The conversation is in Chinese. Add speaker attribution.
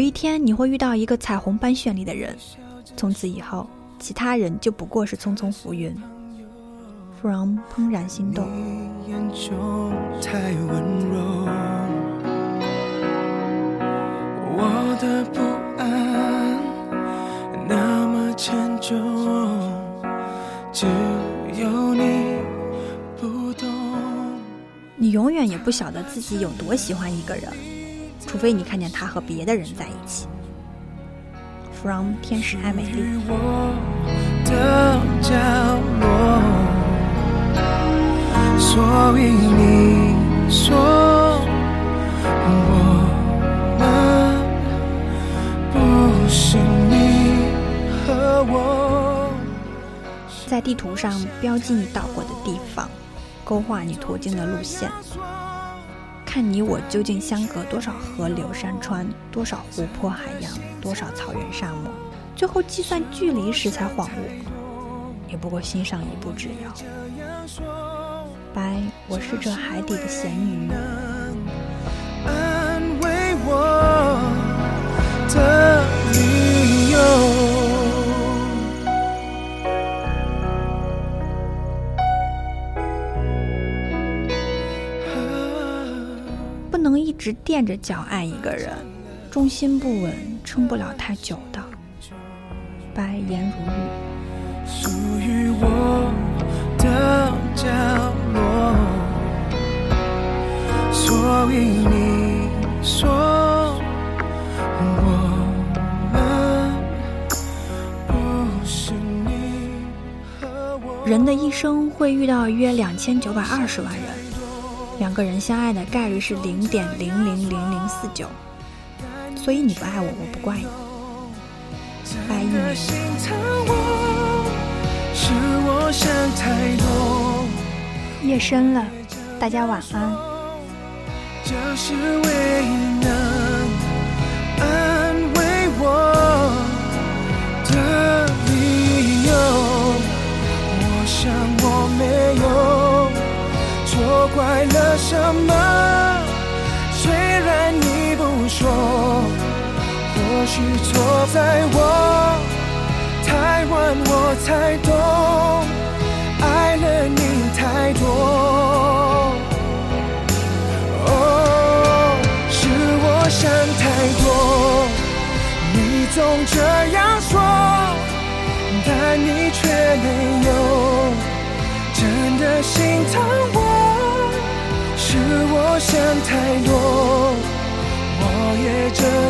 Speaker 1: 一天你会遇到一个彩虹般绚丽的人，从此以后，其他人就不过是匆匆浮云。From 怦然心动。我的不安那么沉重，只有你不懂。你永远也不晓得自己有多喜欢一个人，除非你看见他和别的人在一起。From 天使爱美丽。所以你说。在地图上标记你到过的地方，勾画你途经的路线，看你我究竟相隔多少河流山川，多少湖泊海洋，多少草原沙漠，最后计算距离时才恍悟，也不过心上一步之遥。拜，我是这海底的咸鱼。直垫着脚爱一个人，重心不稳，撑不了太久的。白颜如玉。属于我的角落。所以你说我们不是你和我。人的一生会遇到约两千九百二十万人。两个人相爱的概率是零点零零零零四九，所以你不爱我，我不怪你。拜一年。夜深了，大家晚安。错什么？虽然你不说，或许错在我太晚，我才懂，爱了你太多。哦，是我想太多，你总这样说，但你却没有真的心疼我。是我想太多，我也这样，